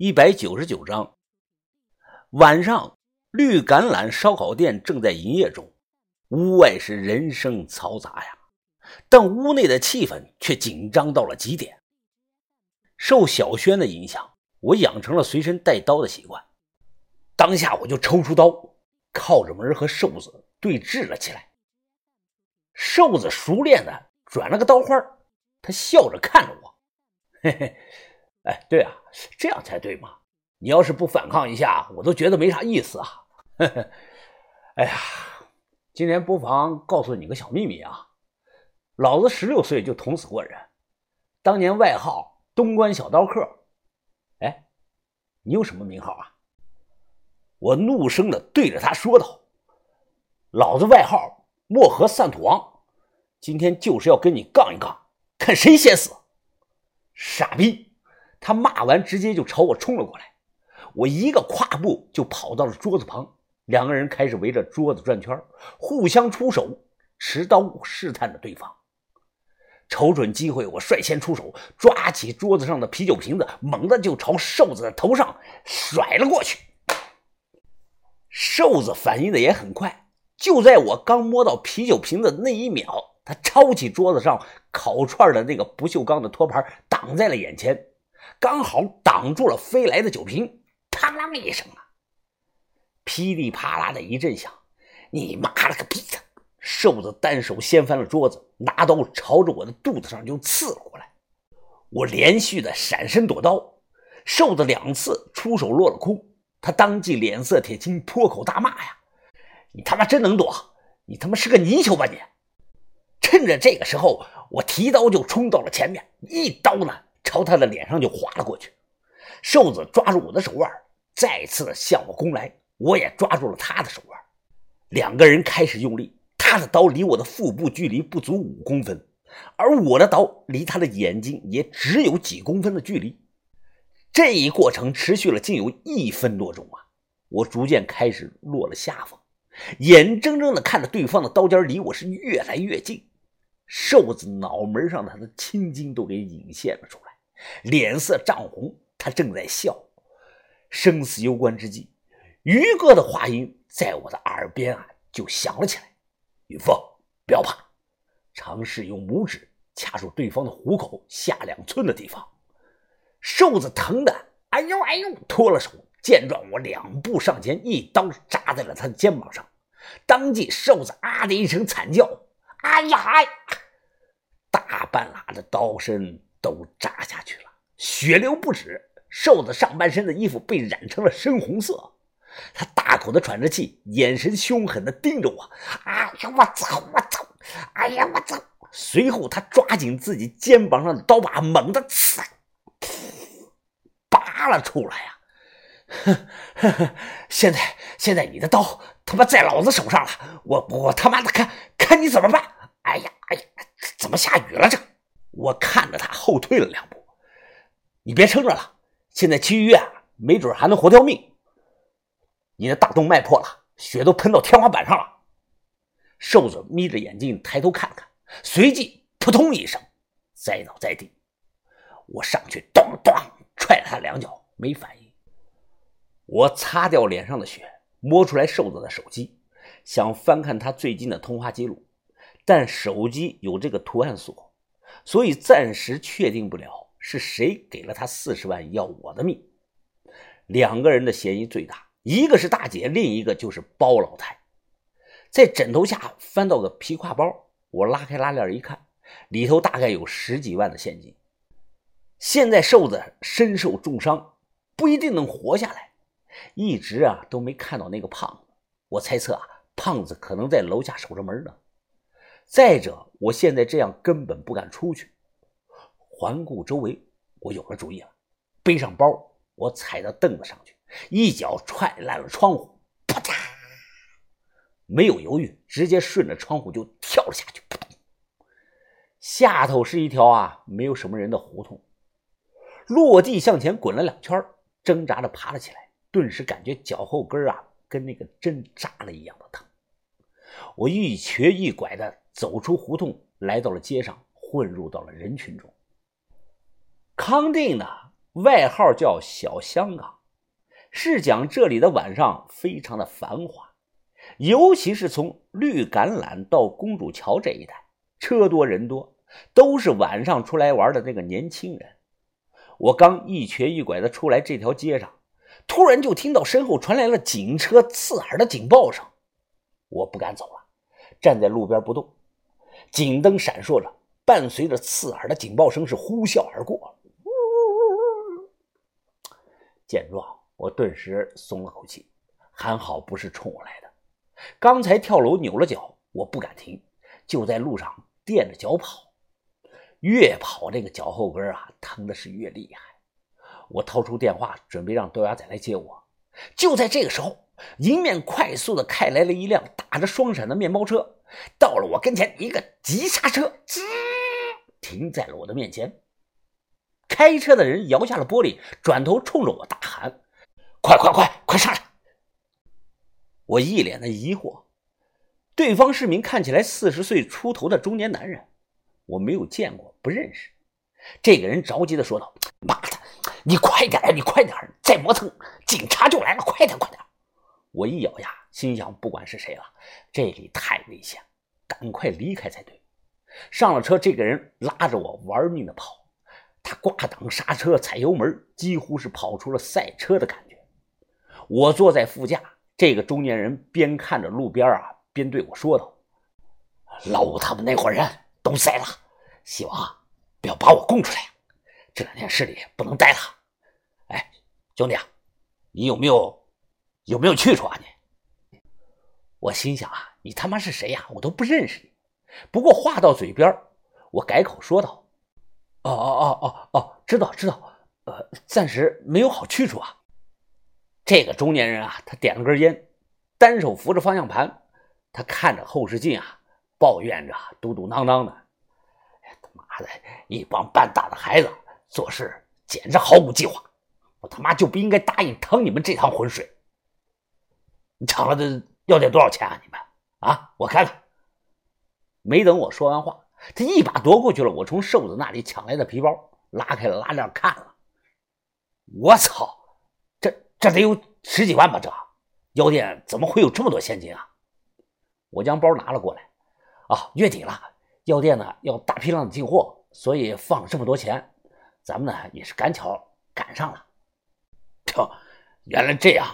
一百九十九章。晚上，绿橄榄烧烤店正在营业中，屋外是人声嘈杂呀，但屋内的气氛却紧张到了极点。受小轩的影响，我养成了随身带刀的习惯。当下我就抽出刀，靠着门和瘦子对峙了起来。瘦子熟练的转了个刀花，他笑着看着我，嘿嘿。哎，对啊，这样才对嘛！你要是不反抗一下，我都觉得没啥意思啊。呵 呵哎呀，今天不妨告诉你个小秘密啊，老子十六岁就捅死过人，当年外号东关小刀客。哎，你有什么名号啊？我怒声的对着他说道：“老子外号漠河散土王，今天就是要跟你杠一杠，看谁先死！”傻逼！他骂完，直接就朝我冲了过来。我一个跨步就跑到了桌子旁，两个人开始围着桌子转圈，互相出手，持刀试探着对方。瞅准机会，我率先出手，抓起桌子上的啤酒瓶子，猛地就朝瘦子的头上甩了过去。瘦子反应的也很快，就在我刚摸到啤酒瓶子那一秒，他抄起桌子上烤串的那个不锈钢的托盘，挡在了眼前。刚好挡住了飞来的酒瓶，嘡啷一声啊，噼里啪啦的一阵响。你妈了个逼的！瘦子单手掀翻了桌子，拿刀朝着我的肚子上就刺了过来。我连续的闪身躲刀，瘦子两次出手落了空，他当即脸色铁青，破口大骂呀：“你他妈真能躲！你他妈是个泥鳅吧你！”趁着这个时候，我提刀就冲到了前面，一刀呢。朝他的脸上就划了过去，瘦子抓住我的手腕，再次向我攻来。我也抓住了他的手腕，两个人开始用力。他的刀离我的腹部距离不足五公分，而我的刀离他的眼睛也只有几公分的距离。这一过程持续了近有一分多钟啊！我逐渐开始落了下风，眼睁睁地看着对方的刀尖离我是越来越近。瘦子脑门上的他的青筋都给隐现了出来。脸色涨红，他正在笑。生死攸关之际，于哥的话音在我的耳边啊就响了起来：“于峰，不要怕，尝试用拇指掐住对方的虎口下两寸的地方。”瘦子疼的哎呦哎呦，脱了手。见状，我两步上前，一刀扎在了他的肩膀上。当即，瘦子啊的一声惨叫：“哎呀哎！”大半拉的刀身。都扎下去了，血流不止。瘦子上半身的衣服被染成了深红色，他大口的喘着气，眼神凶狠的盯着我。哎呀，我操！我操！哎呀，我操！随后他抓紧自己肩膀上的刀把，猛地刺，拔了出来呀！现在，现在你的刀他妈在老子手上了，我我他妈的看看你怎么办！哎呀，哎呀，怎么下雨了这？我看后退了两步，你别撑着了，现在去医院没准还能活条命。你的大动脉破了，血都喷到天花板上了。瘦子眯着眼睛抬头看看，随即扑通一声栽倒在地。我上去咚咚踹了他两脚，没反应。我擦掉脸上的血，摸出来瘦子的手机，想翻看他最近的通话记录，但手机有这个图案锁。所以暂时确定不了是谁给了他四十万要我的命。两个人的嫌疑最大，一个是大姐，另一个就是包老太。在枕头下翻到个皮挎包，我拉开拉链一看，里头大概有十几万的现金。现在瘦子身受重伤，不一定能活下来。一直啊都没看到那个胖子，我猜测啊，胖子可能在楼下守着门呢。再者，我现在这样根本不敢出去。环顾周围，我有了主意了。背上包，我踩到凳子上去，一脚踹烂了窗户，啪嗒！没有犹豫，直接顺着窗户就跳了下去，扑通！下头是一条啊，没有什么人的胡同。落地向前滚了两圈，挣扎着爬了起来，顿时感觉脚后跟啊，跟那个针扎了一样的疼。我一瘸一拐的。走出胡同，来到了街上，混入到了人群中。康定呢，外号叫小香港，是讲这里的晚上非常的繁华，尤其是从绿橄榄到公主桥这一带，车多人多，都是晚上出来玩的那个年轻人。我刚一瘸一拐的出来这条街上，突然就听到身后传来了警车刺耳的警报声，我不敢走了，站在路边不动。警灯闪烁着，伴随着刺耳的警报声是呼啸而过。见状，我顿时松了口气，还好不是冲我来的。刚才跳楼扭了脚，我不敢停，就在路上垫着脚跑。越跑，这个脚后跟啊，疼的是越厉害。我掏出电话，准备让豆芽仔来接我。就在这个时候，迎面快速的开来了一辆打着双闪的面包车，到了我跟前，一个急刹车，吱，停在了我的面前。开车的人摇下了玻璃，转头冲着我大喊：“快快快，快上来！”我一脸的疑惑，对方是名看起来四十岁出头的中年男人，我没有见过，不认识。这个人着急的说道：“妈的，你快点你快点再磨蹭，警察就来了！快点，快点！”我一咬牙，心想：不管是谁了，这里太危险，赶快离开才对。上了车，这个人拉着我玩命的跑。他挂挡刹车，踩油门，几乎是跑出了赛车的感觉。我坐在副驾，这个中年人边看着路边啊，边对我说道：“老吴他们那伙人都在了，希望不要把我供出来。这两天市里不能待了。哎，兄弟啊，你有没有有没有去处啊？你？我心想啊，你他妈是谁呀？我都不认识你。不过话到嘴边，我改口说道。”哦哦哦哦哦，知道知道，呃，暂时没有好去处啊。这个中年人啊，他点了根烟，单手扶着方向盘，他看着后视镜啊，抱怨着，嘟嘟囔囔的：“，他妈的，一帮半大的孩子做事简直毫无计划！我他妈就不应该答应趟你们这趟浑水。你抢了的要点多少钱啊？你们啊，我开了。”没等我说完话。他一把夺过去了我从瘦子那里抢来的皮包，拉开了拉链看了。我操，这这得有十几万吧？这药店怎么会有这么多现金啊？我将包拿了过来。啊，月底了，药店呢要大批量的进货，所以放了这么多钱。咱们呢也是赶巧赶上了。哟，原来这样，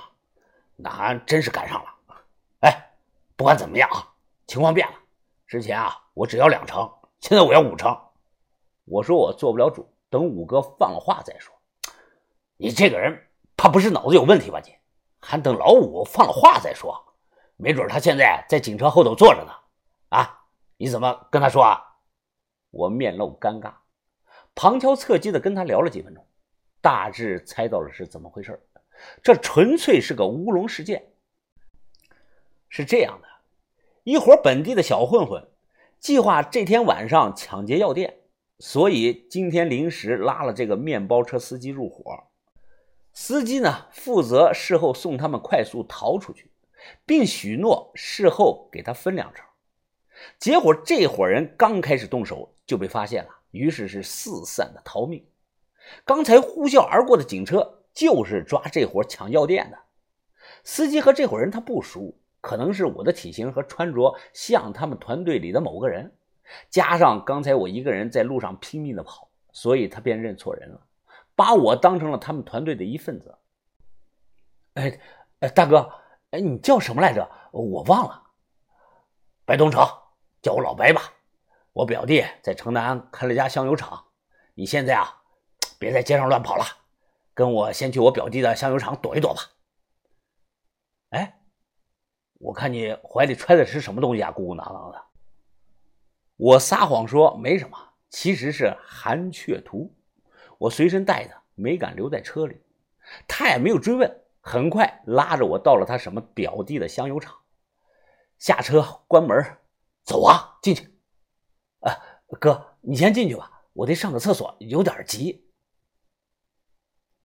那还真是赶上了。哎，不管怎么样啊，情况变了。之前啊，我只要两成，现在我要五成。我说我做不了主，等五哥放了话再说。你这个人怕不是脑子有问题吧？你还等老五放了话再说？没准他现在在警车后头坐着呢。啊，你怎么跟他说啊？我面露尴尬，旁敲侧击的跟他聊了几分钟，大致猜到了是怎么回事。这纯粹是个乌龙事件。是这样的。一伙本地的小混混计划这天晚上抢劫药店，所以今天临时拉了这个面包车司机入伙。司机呢负责事后送他们快速逃出去，并许诺事后给他分两成。结果这伙人刚开始动手就被发现了，于是是四散的逃命。刚才呼啸而过的警车就是抓这伙抢药店的司机和这伙人他不熟。可能是我的体型和穿着像他们团队里的某个人，加上刚才我一个人在路上拼命的跑，所以他便认错人了，把我当成了他们团队的一份子。哎，哎，大哥，哎，你叫什么来着？我忘了。白东城，叫我老白吧。我表弟在城南开了家香油厂，你现在啊，别在街上乱跑了，跟我先去我表弟的香油厂躲一躲吧。哎。我看你怀里揣的是什么东西啊？鼓鼓囊囊的。我撒谎说没什么，其实是寒雀图，我随身带的，没敢留在车里。他也没有追问，很快拉着我到了他什么表弟的香油厂。下车关门，走啊，进去。啊，哥，你先进去吧，我得上个厕所，有点急。